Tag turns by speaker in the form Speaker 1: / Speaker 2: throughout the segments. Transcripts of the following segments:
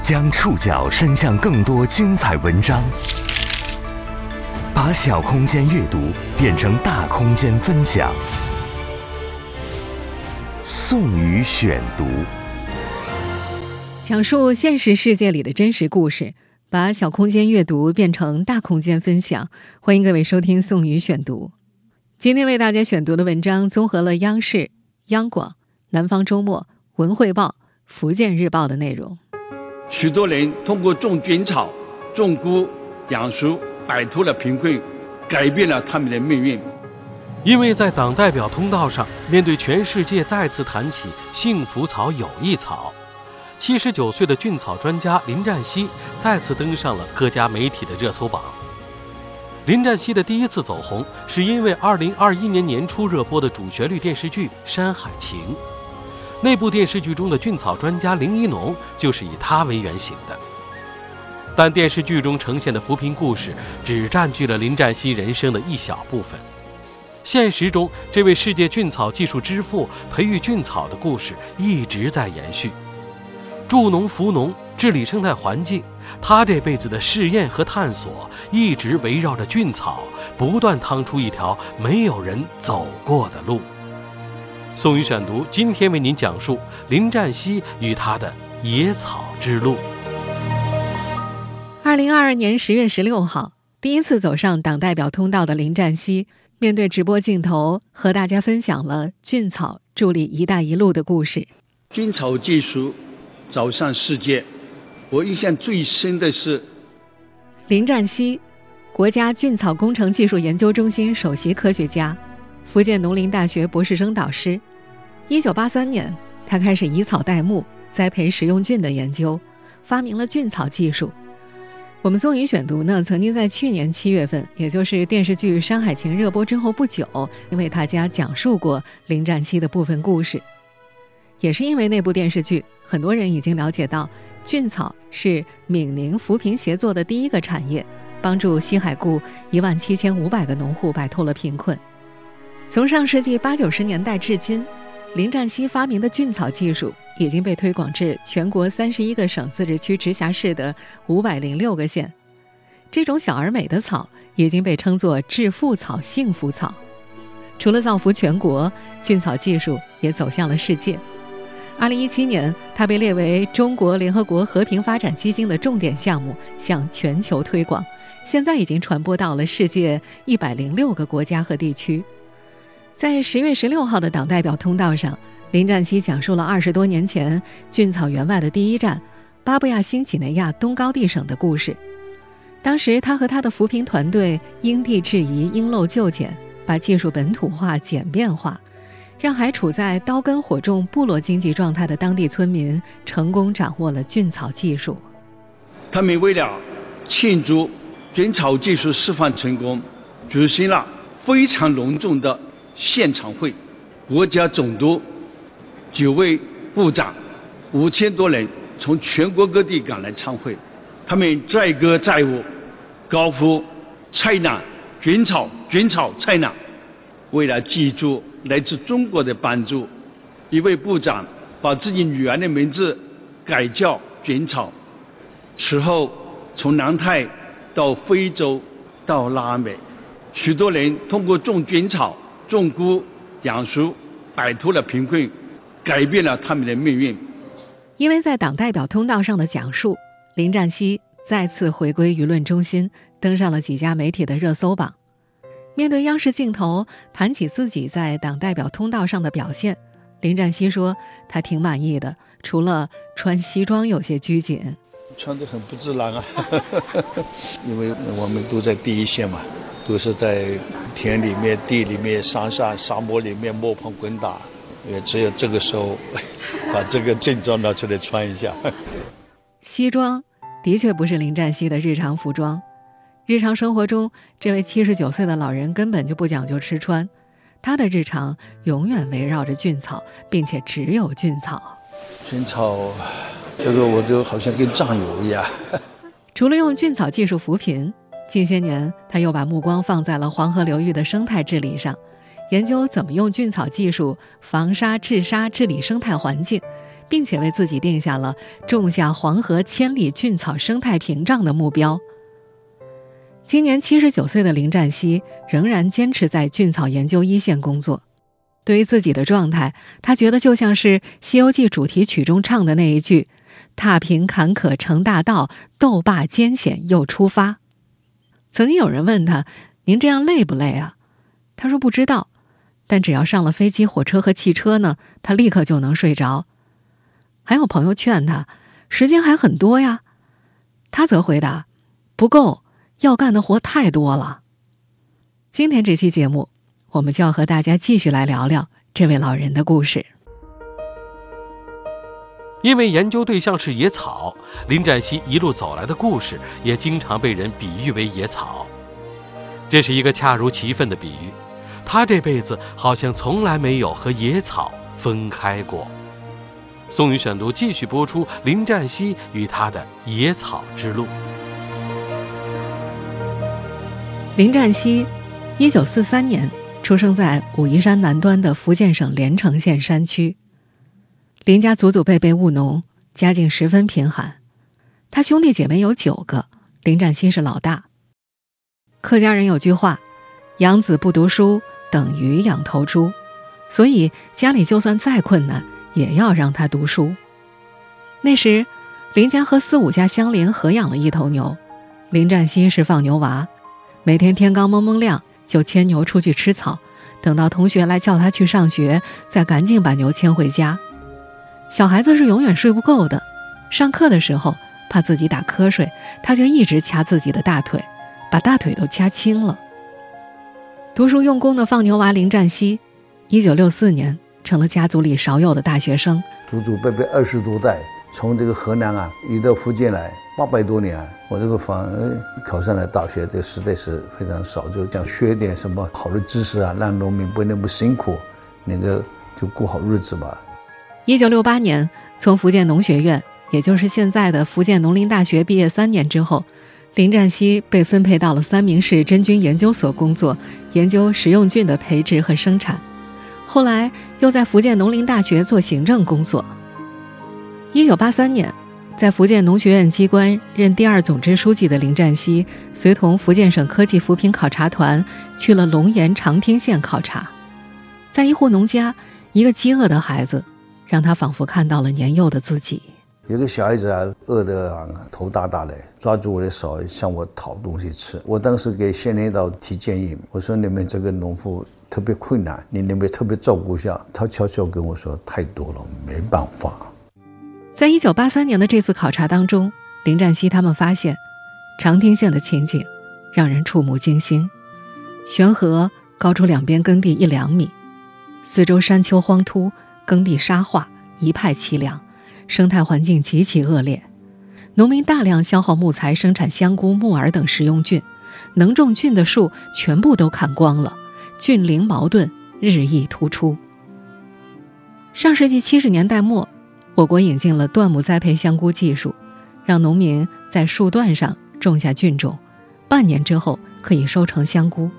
Speaker 1: 将触角伸向更多精彩文章，把小空间阅读变成大空间分享。宋宇选读，
Speaker 2: 讲述现实世界里的真实故事，把小空间阅读变成大空间分享。欢迎各位收听宋宇选读。今天为大家选读的文章综合了央视、央广、南方周末、文汇报、福建日报的内容。
Speaker 3: 许多人通过种菌草、种菇、养书，摆脱了贫困，改变了他们的命运。
Speaker 4: 因为在党代表通道上，面对全世界再次谈起幸福草、有益草，七十九岁的菌草专家林占西再次登上了各家媒体的热搜榜。林占西的第一次走红，是因为二零二一年年初热播的主旋律电视剧《山海情》。那部电视剧中的菌草专家林一农就是以他为原型的，但电视剧中呈现的扶贫故事只占据了林占西人生的一小部分。现实中，这位世界菌草技术之父培育菌草的故事一直在延续，助农扶农，治理生态环境。他这辈子的试验和探索一直围绕着菌草，不断趟出一条没有人走过的路。宋宇选读，今天为您讲述林占西与他的野草之路。
Speaker 2: 二零二二年十月十六号，第一次走上党代表通道的林占西，面对直播镜头，和大家分享了菌草助力“一带一路”的故事。
Speaker 3: 菌草技术走向世界，我印象最深的是
Speaker 2: 林占西，国家菌草工程技术研究中心首席科学家。福建农林大学博士生导师，一九八三年，他开始以草代木，栽培食用菌的研究，发明了菌草技术。我们宋宇选读呢，曾经在去年七月份，也就是电视剧《山海情》热播之后不久，为大家讲述过林占西的部分故事。也是因为那部电视剧，很多人已经了解到，菌草是闽宁扶贫协作的第一个产业，帮助西海固一万七千五百个农户摆脱了贫困。从上世纪八九十年代至今，林占西发明的菌草技术已经被推广至全国三十一个省、自治区、直辖市的五百零六个县。这种小而美的草已经被称作“致富草”“幸福草”。除了造福全国，菌草技术也走向了世界。二零一七年，它被列为中国联合国和平发展基金的重点项目，向全球推广。现在已经传播到了世界一百零六个国家和地区。在十月十六号的党代表通道上，林占西讲述了二十多年前菌草园外的第一站——巴布亚新几内亚东高地省的故事。当时，他和他的扶贫团队因地制宜、因陋就简，把技术本土化、简便化，让还处在刀耕火种、部落经济状态的当地村民成功掌握了菌草技术。
Speaker 3: 他们为了庆祝菌草技术示范成功，举行了非常隆重的。现场会，国家总督、九位部长、五千多人从全国各地赶来参会，他们载歌载舞，高呼“菜鸟菌草，菌草菜鸟”。为了记住来自中国的帮助，一位部长把自己女儿的名字改叫菌草。此后，从南太到非洲到拉美，许多人通过种菌草。种菇、养书，摆脱了贫困，改变了他们的命运。
Speaker 2: 因为在党代表通道上的讲述，林占西再次回归舆论中心，登上了几家媒体的热搜榜。面对央视镜头谈起自己在党代表通道上的表现，林占西说他挺满意的，除了穿西装有些拘谨，
Speaker 5: 穿得很不自然啊，因为我们都在第一线嘛。都是在田里面、地里面、山上、沙漠里面摸爬滚打，也只有这个时候 把这个正装拿出来穿一下。
Speaker 2: 西装的确不是林占西的日常服装，日常生活中，这位七十九岁的老人根本就不讲究吃穿，他的日常永远围绕着菌草，并且只有菌草。
Speaker 5: 菌草，这个我就好像跟酱油一样。
Speaker 2: 除了用菌草技术扶贫。近些年，他又把目光放在了黄河流域的生态治理上，研究怎么用菌草技术防沙治沙治理生态环境，并且为自己定下了种下黄河千里菌草生态屏障的目标。今年七十九岁的林占西仍然坚持在菌草研究一线工作。对于自己的状态，他觉得就像是《西游记》主题曲中唱的那一句：“踏平坎坷成大道，斗罢艰险又出发。”曾经有人问他：“您这样累不累啊？”他说：“不知道，但只要上了飞机、火车和汽车呢，他立刻就能睡着。”还有朋友劝他：“时间还很多呀。”他则回答：“不够。”要干的活太多了。今天这期节目，我们就要和大家继续来聊聊这位老人的故事。
Speaker 4: 因为研究对象是野草，林占西一路走来的故事也经常被人比喻为野草。这是一个恰如其分的比喻。他这辈子好像从来没有和野草分开过。宋宇选读继续播出林占西与他的野草之路。
Speaker 2: 林占西，一九四三年出生在武夷山南端的福建省连城县山区。林家祖祖辈辈务农，家境十分贫寒。他兄弟姐妹有九个，林占新是老大。客家人有句话：“养子不读书，等于养头猪。”所以家里就算再困难，也要让他读书。那时，林家和四五家相邻，合养了一头牛。林占新是放牛娃。每天天刚蒙蒙亮，就牵牛出去吃草，等到同学来叫他去上学，再赶紧把牛牵回家。小孩子是永远睡不够的，上课的时候怕自己打瞌睡，他就一直掐自己的大腿，把大腿都掐青了。读书用功的放牛娃林占西，一九六四年成了家族里少有的大学生。
Speaker 5: 祖祖辈辈二十多代，从这个河南啊移到福建来。八百多年，我这个房考上了大学，这实在是非常少。就想学点什么好的知识啊，让农民不那么辛苦，那个就过好日子吧。
Speaker 2: 一九六八年，从福建农学院，也就是现在的福建农林大学毕业三年之后，林占西被分配到了三明市真菌研究所工作，研究食用菌的培植和生产。后来又在福建农林大学做行政工作。一九八三年。在福建农学院机关任第二总支书记的林占西，随同福建省科技扶贫考察团去了龙岩长汀县考察。在一户农家，一个饥饿的孩子，让他仿佛看到了年幼的自己。
Speaker 5: 有个小孩子啊，饿得啊头大大的，抓住我的手向我讨东西吃。我当时给县领导提建议，我说你们这个农户特别困难，你能不能特别照顾一下？他悄悄跟我说，太多了，没办法。
Speaker 2: 在一九八三年的这次考察当中，林占西他们发现，长汀县的情景让人触目惊心。悬河高出两边耕地一两米，四周山丘荒秃，耕地沙化，一派凄凉，生态环境极其恶劣。农民大量消耗木材生产香菇、木耳等食用菌，能种菌的树全部都砍光了，菌灵矛盾日益突出。上世纪七十年代末。我国引进了椴木栽培香菇技术，让农民在树段上种下菌种，半年之后可以收成香菇。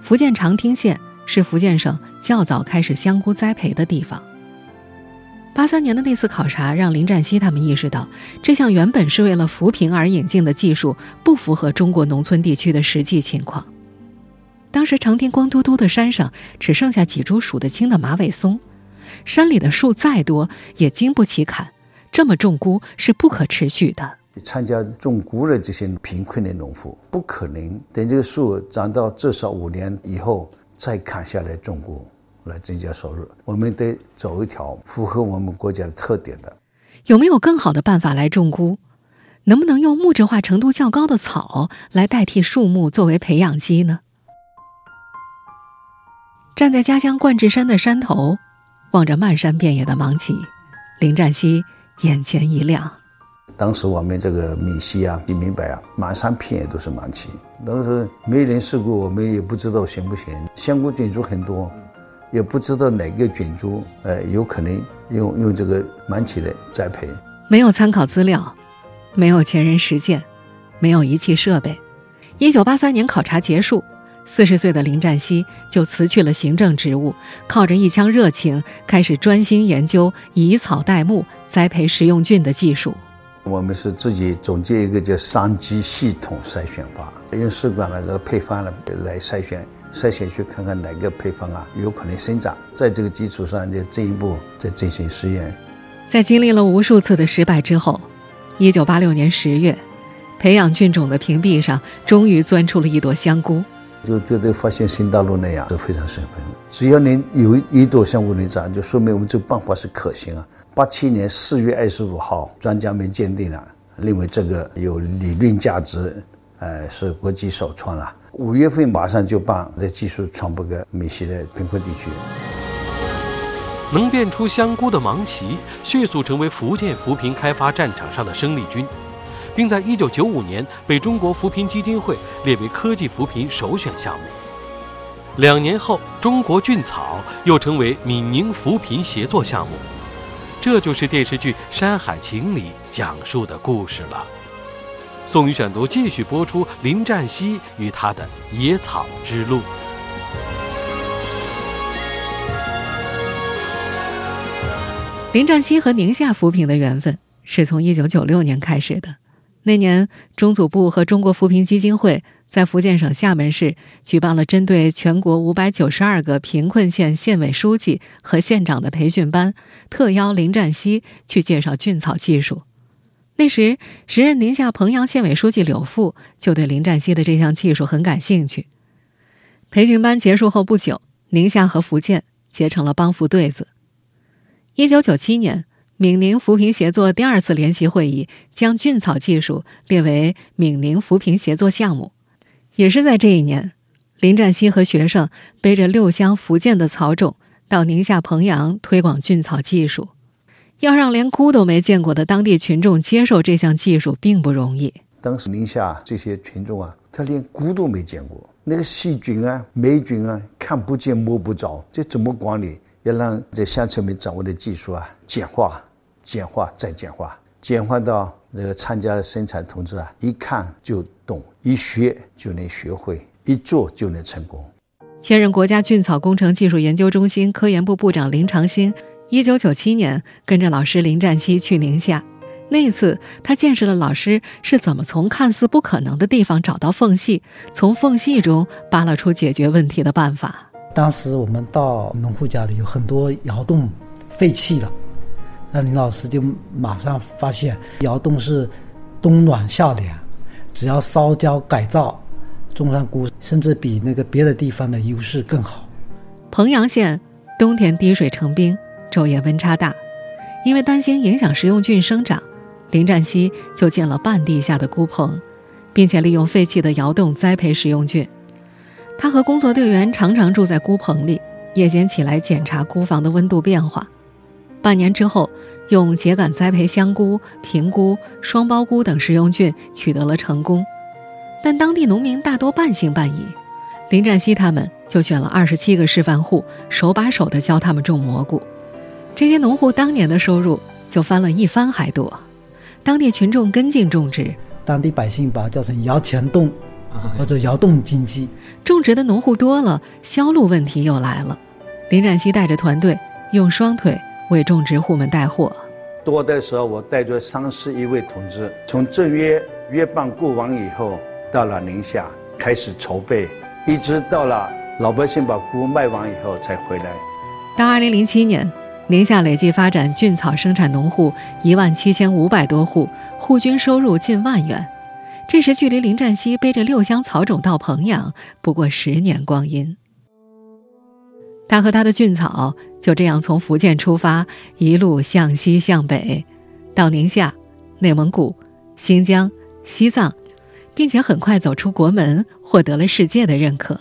Speaker 2: 福建长汀县是福建省较早开始香菇栽培的地方。八三年的那次考察让林占西他们意识到，这项原本是为了扶贫而引进的技术不符合中国农村地区的实际情况。当时长汀光秃秃的山上只剩下几株数得清的马尾松。山里的树再多也经不起砍，这么种菇是不可持续的。
Speaker 5: 参加种菇的这些贫困的农户，不可能等这个树长到至少五年以后再砍下来种菇来增加收入。我们得走一条符合我们国家的特点的。
Speaker 2: 有没有更好的办法来种菇？能不能用木质化程度较高的草来代替树木作为培养基呢？站在家乡冠志山的山头。望着漫山遍野的芒秸，林占西眼前一亮。
Speaker 5: 当时我们这个闽西啊，你明白啊，满山遍野都是芒秸。当时没人试过，我们也不知道行不行。香菇菌株很多，也不知道哪个菌株，呃，有可能用用这个芒秸来栽培。
Speaker 2: 没有参考资料，没有前人实践，没有仪器设备。一九八三年考察结束，四十岁的林占西就辞去了行政职务，靠着一腔热情，开始专心研究以草代木栽培食用菌的技术。
Speaker 5: 我们是自己总结一个叫商机系统筛选法，用试管的这个配方来来筛选，筛选去看看哪个配方啊有可能生长，在这个基础上再进一步再进行实验。
Speaker 2: 在经历了无数次的失败之后，一九八六年十月，培养菌种的瓶壁上终于钻出了一朵香菇。
Speaker 5: 就觉得发现新大陆那样是非常兴奋。只要能有一朵香菇能长，就说明我们这个办法是可行啊。八七年四月二十五号，专家们鉴定了，认为这个有理论价值，呃，是国际首创了。五月份马上就把这技术传播给美西的贫困地区。
Speaker 4: 能变出香菇的芒奇，迅速成为福建扶贫开发战场上的生力军，并在1995年被中国扶贫基金会列为科技扶贫首选项目。两年后，中国菌草又成为闽宁扶贫协作项目。这就是电视剧《山海情》里讲述的故事了。宋宇选读继续播出林占西与他的野草之路。
Speaker 2: 林占西和宁夏扶贫的缘分是从1996年开始的。那年，中组部和中国扶贫基金会在福建省厦门市举办了针对全国592个贫困县县委书记和县长的培训班，特邀林占西去介绍菌草技术。那时，时任宁夏彭阳县委书记柳富就对林占西的这项技术很感兴趣。培训班结束后不久，宁夏和福建结成了帮扶对子。一九九七年，闽宁扶贫协作第二次联席会议将菌草技术列为闽宁扶贫协作项目。也是在这一年，林占西和学生背着六箱福建的草种到宁夏彭阳推广菌草技术。要让连菇都没见过的当地群众接受这项技术，并不容易。
Speaker 5: 当时宁夏这些群众啊，他连菇都没见过，那个细菌啊、霉菌啊，看不见摸不着，这怎么管理？要让这乡村们掌握的技术啊，简化、简化再简化，简化到这个参加的生产同志啊，一看就懂，一学就能学会，一做就能成功。
Speaker 2: 现任国家菌草工程技术研究中心科研部部长林长兴，一九九七年跟着老师林占西去宁夏，那次他见识了老师是怎么从看似不可能的地方找到缝隙，从缝隙中扒拉出解决问题的办法。
Speaker 6: 当时我们到农户家里有很多窑洞废弃了，那林老师就马上发现窑洞是冬暖夏凉，只要烧焦改造，种上菇甚至比那个别的地方的优势更好。
Speaker 2: 彭阳县冬天滴水成冰，昼夜温差大，因为担心影响食用菌生长，林占西就建了半地下的菇棚，并且利用废弃的窑洞栽培食用菌。他和工作队员常常住在菇棚里，夜间起来检查菇房的温度变化。半年之后，用秸秆栽培香菇、平菇、双孢菇等食用菌取得了成功，但当地农民大多半信半疑。林占西他们就选了二十七个示范户，手把手地教他们种蘑菇。这些农户当年的收入就翻了一番还多，当地群众跟进种植，
Speaker 6: 当地百姓把它叫成“摇钱洞”。或者窑洞经济，
Speaker 2: 种植的农户多了，销路问题又来了。林占西带着团队用双腿为种植户们带货。
Speaker 5: 多的时候，我带着三十一位同志，从正月月半过完以后，到了宁夏开始筹备，一直到了老百姓把菇卖完以后才回来。
Speaker 2: 到二零零七年，宁夏累计发展菌草生产农户一万七千五百多户，户均收入近万元。这时，距离林占西背着六箱草种到彭阳不过十年光阴。他和他的菌草就这样从福建出发，一路向西向北，到宁夏、内蒙古、新疆、西藏，并且很快走出国门，获得了世界的认可。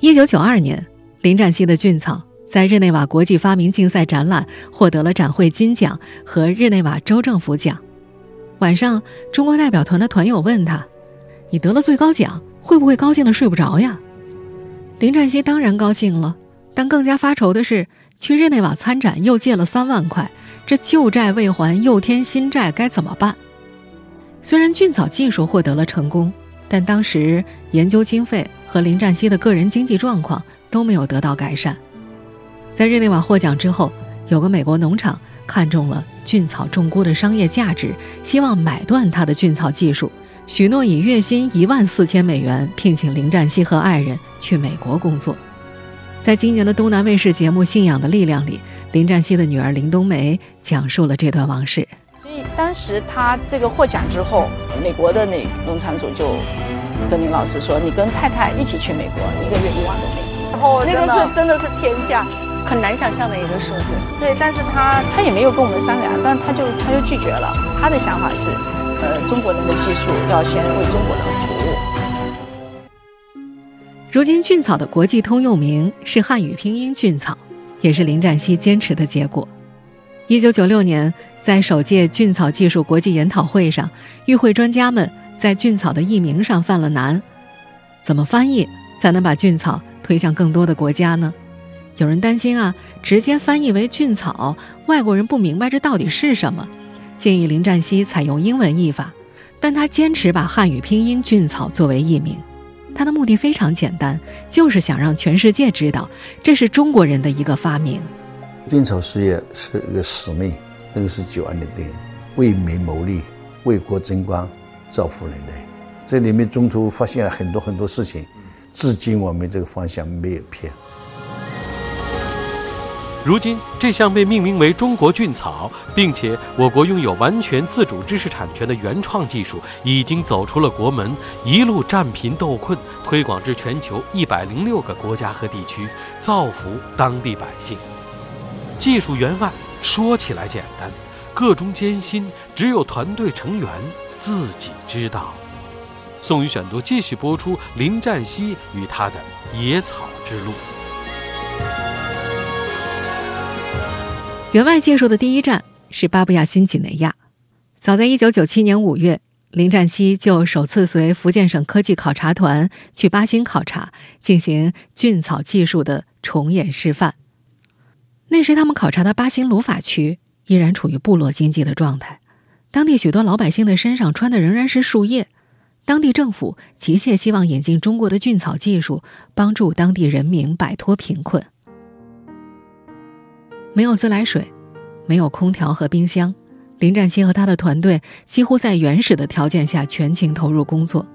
Speaker 2: 一九九二年，林占西的菌草在日内瓦国际发明竞赛展览获得了展会金奖和日内瓦州政府奖。晚上，中国代表团的团友问他：“你得了最高奖，会不会高兴的睡不着呀？”林占西当然高兴了，但更加发愁的是，去日内瓦参展又借了三万块，这旧债未还，又添新债，该怎么办？虽然菌草技术获得了成功，但当时研究经费和林占西的个人经济状况都没有得到改善。在日内瓦获奖之后，有个美国农场看中了菌草种菇的商业价值，希望买断他的菌草技术，许诺以月薪一万四千美元聘请林占西和爱人去美国工作。在今年的东南卫视节目《信仰的力量》里，林占西的女儿林冬梅讲述了这段往事。
Speaker 7: 所以当时他这个获奖之后，美国的那农场主就跟林老师说：“你跟太太一起去美国，一个月一万多美金。”然后那个是真的是天价，
Speaker 8: 很难想象的一个数字。
Speaker 7: 对，但是他他也没有跟我们商量，但他就他就拒绝了。他的想法是，呃，中国人的技术要先为中国人服务。
Speaker 2: 如今，菌草的国际通用名是汉语拼音“菌草”，也是林占西坚持的结果。一九九六年，在首届菌草技术国际研讨会上，与会专家们在菌草的译名上犯了难：怎么翻译才能把菌草推向更多的国家呢？有人担心啊，直接翻译为“菌草”，外国人不明白这到底是什么，建议林占西采用英文译法，但他坚持把汉语拼音“菌草”作为译名。他的目的非常简单，就是想让全世界知道，这是中国人的一个发明。
Speaker 5: 菌草事业是一个使命，那个是九二年的，为民谋利，为国争光，造福人类。这里面中途发现了很多很多事情，至今我们这个方向没有偏。
Speaker 4: 如今，这项被命名为“中国菌草”，并且我国拥有完全自主知识产权的原创技术，已经走出了国门，一路战贫斗困，推广至全球一百零六个国家和地区，造福当地百姓。技术员外说起来简单，个中艰辛，只有团队成员自己知道。宋宇选读继续播出林占西与他的野草之路。
Speaker 2: 援外技术的第一站是巴布亚新几内亚。早在1997年5月，林占西就首次随福建省科技考察团去巴新考察，进行菌草技术的重演示范。那时他们考察的巴新鲁法区依然处于部落经济的状态，当地许多老百姓的身上穿的仍然是树叶。当地政府急切希望引进中国的菌草技术，帮助当地人民摆脱贫困。没有自来水，没有空调和冰箱，林占西和他的团队几乎在原始的条件下全情投入工作。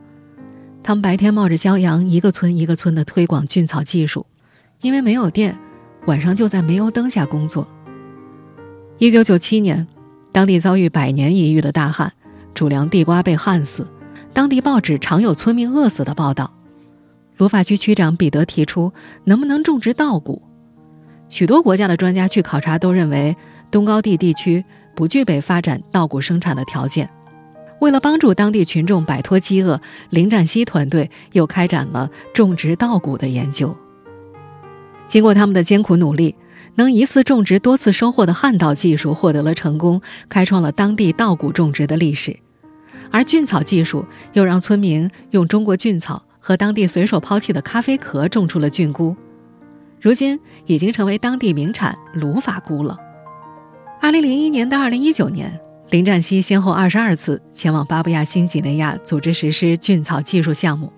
Speaker 2: 他们白天冒着骄阳，一个村一个村的推广菌草技术，因为没有电，晚上就在煤油灯下工作。一九九七年，当地遭遇百年一遇的大旱，主粮地瓜被旱死，当地报纸常有村民饿死的报道。鲁法区区长彼得提出，能不能种植稻谷？许多国家的专家去考察，都认为东高地地区不具备发展稻谷生产的条件。为了帮助当地群众摆脱饥饿，林占西团队又开展了种植稻谷的研究。经过他们的艰苦努力，能一次种植多次收获的旱稻技术获得了成功，开创了当地稻谷种植的历史。而菌草技术又让村民用中国菌草和当地随手抛弃的咖啡壳种出了菌菇。如今已经成为当地名产鲁法菇了。二零零一年到二零一九年，林占西先后二十二次前往巴布亚新几内亚组织实施菌草技术项目。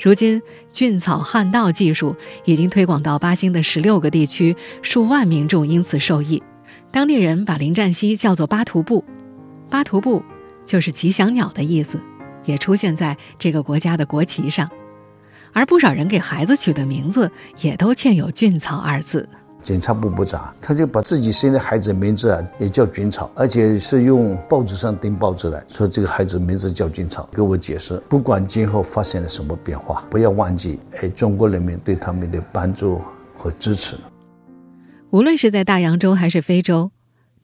Speaker 2: 如今，菌草旱稻技术已经推广到巴新的十六个地区，数万民众因此受益。当地人把林占西叫做“巴图布”，巴图布就是吉祥鸟的意思，也出现在这个国家的国旗上。而不少人给孩子取的名字也都嵌有“菌草”二字。
Speaker 5: 检察部部长他就把自己生的孩子名字啊也叫菌草，而且是用报纸上登报纸来说这个孩子名字叫菌草。给我解释，不管今后发生了什么变化，不要忘记哎中国人民对他们的帮助和支持。
Speaker 2: 无论是在大洋洲还是非洲，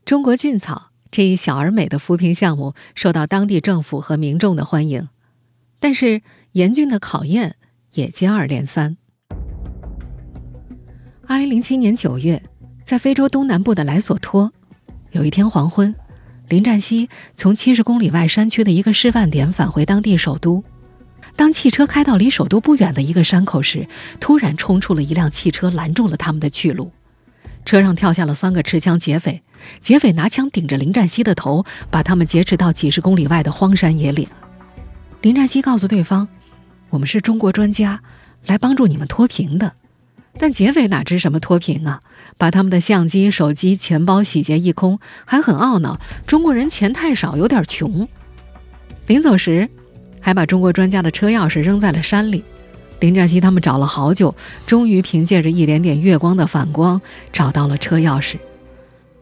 Speaker 2: 中国菌草这一小而美的扶贫项目受到当地政府和民众的欢迎，但是严峻的考验。也接二连三。二零零七年九月，在非洲东南部的莱索托，有一天黄昏，林占西从七十公里外山区的一个示范点返回当地首都。当汽车开到离首都不远的一个山口时，突然冲出了一辆汽车，拦住了他们的去路。车上跳下了三个持枪劫匪，劫匪拿枪顶着林占西的头，把他们劫持到几十公里外的荒山野岭。林占西告诉对方。我们是中国专家，来帮助你们脱贫的。但劫匪哪知什么脱贫啊？把他们的相机、手机、钱包洗劫一空，还很懊恼中国人钱太少，有点穷。临走时，还把中国专家的车钥匙扔在了山里。林占西他们找了好久，终于凭借着一点点月光的反光找到了车钥匙。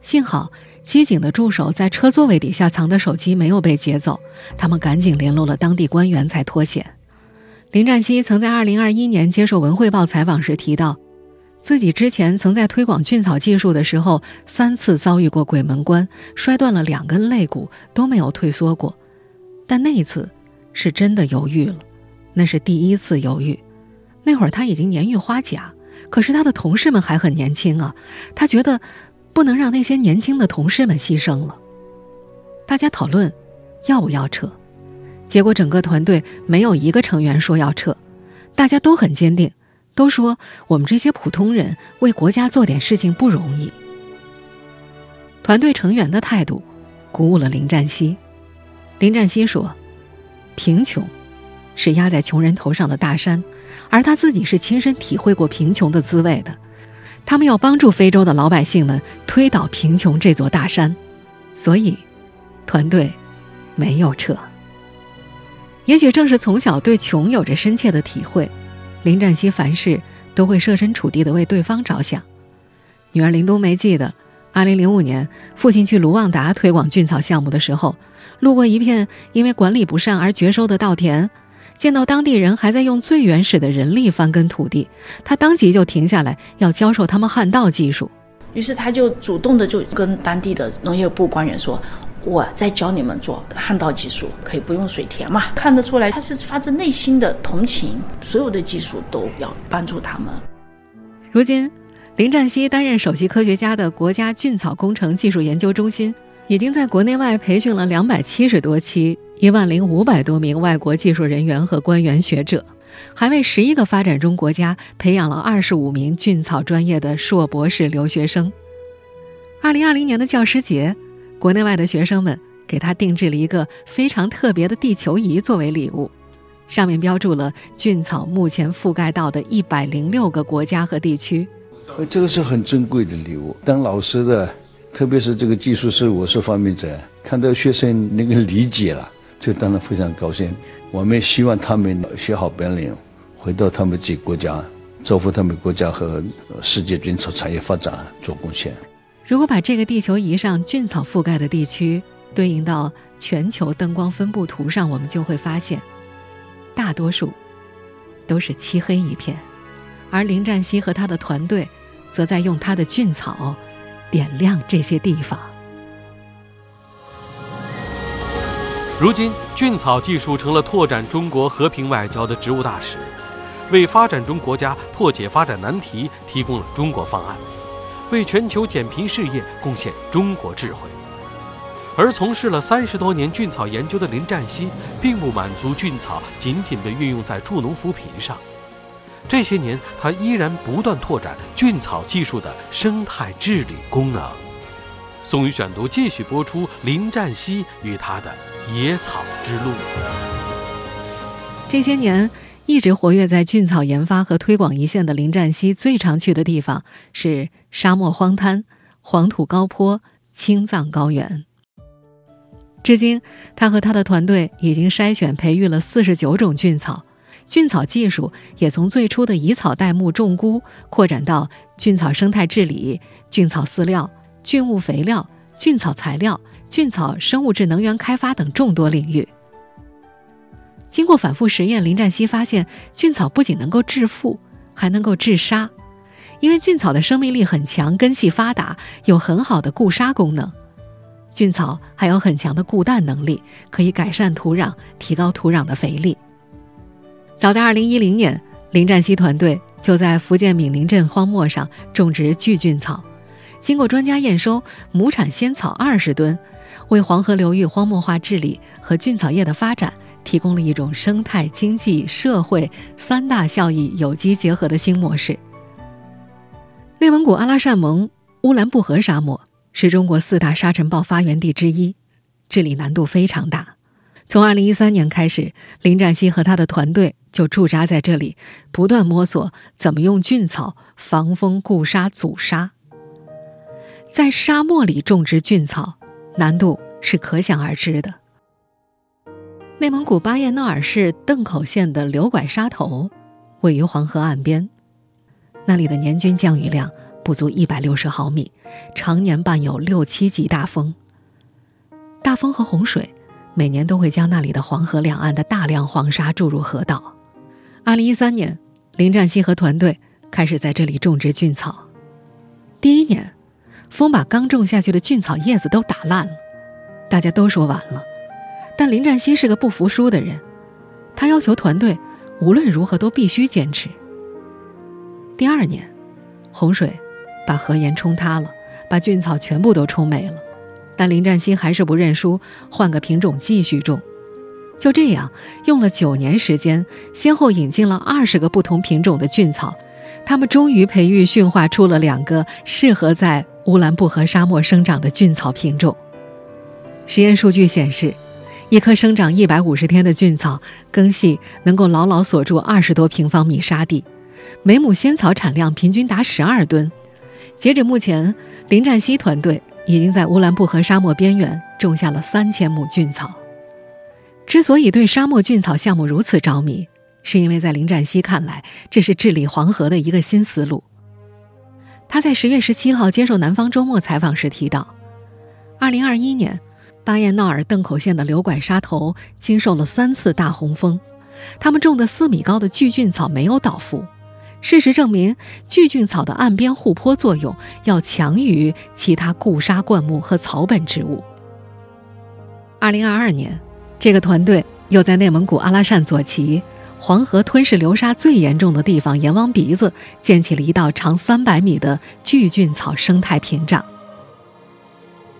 Speaker 2: 幸好机警的助手在车座位底下藏的手机没有被劫走，他们赶紧联络了当地官员才脱险。林占西曾在2021年接受《文汇报》采访时提到。自己之前曾在推广菌草技术的时候，三次遭遇过鬼门关，摔断了两根肋骨，都没有退缩过。但那一次，是真的犹豫了，那是第一次犹豫。那会儿他已经年逾花甲，可是他的同事们还很年轻啊，他觉得不能让那些年轻的同事们牺牲了。大家讨论要不要撤，结果整个团队没有一个成员说要撤，大家都很坚定。都说我们这些普通人为国家做点事情不容易。团队成员的态度鼓舞了林占西。林占西说：“贫穷是压在穷人头上的大山，而他自己是亲身体会过贫穷的滋味的。他们要帮助非洲的老百姓们推倒贫穷这座大山，所以团队没有撤。也许正是从小对穷有着深切的体会。”林占西凡事都会设身处地的为对方着想。女儿林冬梅记得，2005年父亲去卢旺达推广菌草项目的时候，路过一片因为管理不善而绝收的稻田，见到当地人还在用最原始的人力翻耕土地，他当即就停下来要教授他们旱稻技术。
Speaker 7: 于是他就主动的就跟当地的农业部官员说。我在教你们做旱稻技术，可以不用水田嘛？看得出来，他是发自内心的同情，所有的技术都要帮助他们。
Speaker 2: 如今，林占西担任首席科学家的国家菌草工程技术研究中心，已经在国内外培训了两百七十多期、一万零五百多名外国技术人员和官员学者，还为十一个发展中国家培养了二十五名菌草专业的硕博士留学生。二零二零年的教师节。国内外的学生们给他定制了一个非常特别的地球仪作为礼物，上面标注了菌草目前覆盖到的一百零六个国家和地区。
Speaker 5: 这个是很珍贵的礼物。当老师的，特别是这个技术是我是发明者，看到学生那个理解了，这当然非常高兴。我们希望他们学好本领，回到他们自己国家，造福他们国家和世界菌草产业发展做贡献。
Speaker 2: 如果把这个地球仪上菌草覆盖的地区对应到全球灯光分布图上，我们就会发现，大多数都是漆黑一片，而林占西和他的团队则在用他的菌草点亮这些地方。
Speaker 4: 如今，菌草技术成了拓展中国和平外交的职务大使，为发展中国家破解发展难题提供了中国方案。为全球减贫事业贡献中国智慧，而从事了三十多年菌草研究的林占西，并不满足菌草仅仅被运用在助农扶贫上。这些年，他依然不断拓展菌草技术的生态治理功能。宋宇选读继续播出林占西与他的野草之路。
Speaker 2: 这些年。一直活跃在菌草研发和推广一线的林占西，最常去的地方是沙漠荒滩、黄土高坡、青藏高原。至今，他和他的团队已经筛选培育了四十九种菌草，菌草技术也从最初的以草代木种菇，扩展到菌草生态治理、菌草饲料、菌物肥料、菌草材料、菌草生物质能源开发等众多领域。经过反复实验，林占西发现菌草不仅能够致富，还能够治沙。因为菌草的生命力很强，根系发达，有很好的固沙功能。菌草还有很强的固氮能力，可以改善土壤，提高土壤的肥力。早在2010年，林占西团队就在福建闽宁镇荒漠上种植巨菌草，经过专家验收，亩产仙草二十吨，为黄河流域荒漠化治理和菌草业的发展。提供了一种生态、经济、社会三大效益有机结合的新模式。内蒙古阿拉善盟乌兰布和沙漠是中国四大沙尘暴发源地之一，治理难度非常大。从2013年开始，林占西和他的团队就驻扎在这里，不断摸索怎么用菌草防风固沙阻沙。在沙漠里种植菌草，难度是可想而知的。内蒙古巴彦淖尔市邓口县的刘拐沙头，位于黄河岸边，那里的年均降雨量不足一百六十毫米，常年伴有六七级大风。大风和洪水每年都会将那里的黄河两岸的大量黄沙注入河道。二零一三年，林占西和团队开始在这里种植菌草。第一年，风把刚种下去的菌草叶子都打烂了，大家都说晚了。但林占西是个不服输的人，他要求团队无论如何都必须坚持。第二年，洪水把河沿冲塌了，把菌草全部都冲没了，但林占西还是不认输，换个品种继续种。就这样，用了九年时间，先后引进了二十个不同品种的菌草，他们终于培育驯化出了两个适合在乌兰布和沙漠生长的菌草品种。实验数据显示。一棵生长一百五十天的菌草，根系能够牢牢锁住二十多平方米沙地，每亩仙草产量平均达十二吨。截止目前，林占西团队已经在乌兰布和沙漠边缘种下了三千亩菌草。之所以对沙漠菌草项目如此着迷，是因为在林占西看来，这是治理黄河的一个新思路。他在十月十七号接受《南方周末》采访时提到，二零二一年。巴彦淖尔邓口县的流拐沙头经受了三次大洪峰，他们种的四米高的巨菌草没有倒伏。事实证明，巨菌草的岸边护坡作用要强于其他固沙灌木和草本植物。二零二二年，这个团队又在内蒙古阿拉善左旗黄河吞噬流沙最严重的地方阎王鼻子建起了一道长三百米的巨菌草生态屏障。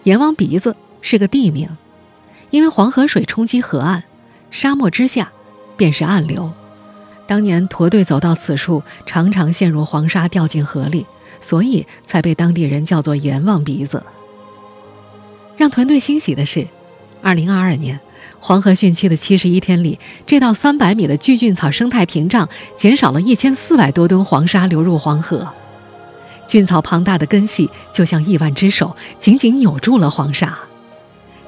Speaker 2: 阎王鼻子。是个地名，因为黄河水冲击河岸，沙漠之下便是暗流。当年驼队走到此处，常常陷入黄沙，掉进河里，所以才被当地人叫做“阎王鼻子”。让团队欣喜的是，二零二二年黄河汛期的七十一天里，这道三百米的巨菌草生态屏障减少了一千四百多吨黄沙流入黄河。菌草庞大的根系就像亿万只手，紧紧扭住了黄沙。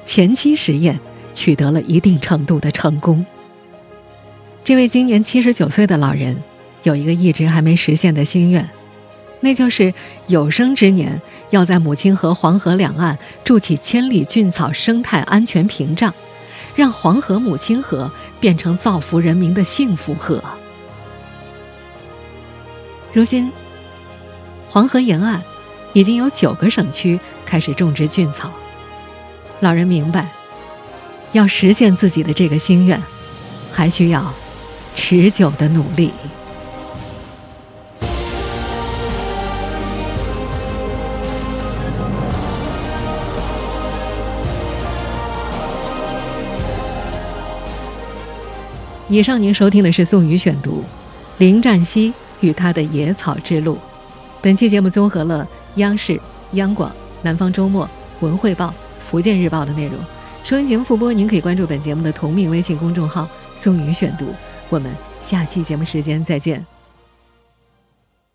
Speaker 2: 前期实验取得了一定程度的成功。这位今年七十九岁的老人有一个一直还没实现的心愿，那就是有生之年要在母亲河黄河两岸筑起千里菌草生态安全屏障，让黄河母亲河变成造福人民的幸福河。如今，黄河沿岸已经有九个省区开始种植菌草。老人明白，要实现自己的这个心愿，还需要持久的努力。以上您收听的是宋宇选读《林占西与他的野草之路》。本期节目综合了央视、央广、南方周末、文汇报。福建日报的内容，收音节目复播，您可以关注本节目的同名微信公众号“宋宇选读”。我们下期节目时间再见。